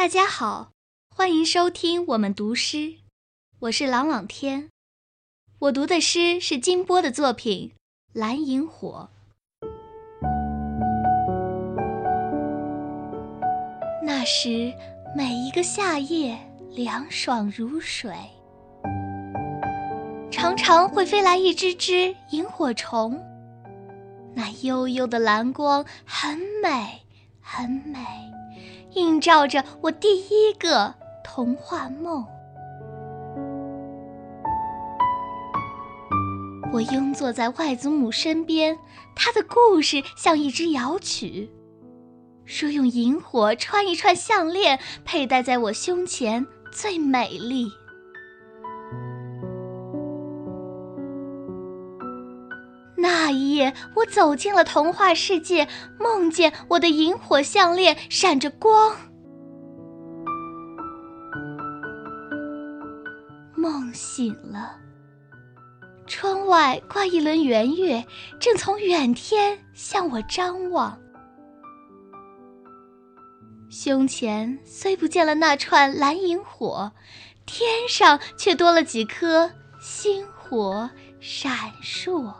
大家好，欢迎收听我们读诗，我是朗朗天。我读的诗是金波的作品《蓝萤火》。那时，每一个夏夜凉爽如水，常常会飞来一只只萤火虫。那幽幽的蓝光很美，很美。映照着我第一个童话梦。我拥坐在外祖母身边，她的故事像一支摇曲，说用萤火穿一串项链，佩戴在我胸前最美丽。那一夜，我走进了童话世界，梦见我的萤火项链闪着光。梦醒了，窗外挂一轮圆月，正从远天向我张望。胸前虽不见了那串蓝萤火，天上却多了几颗星火闪烁。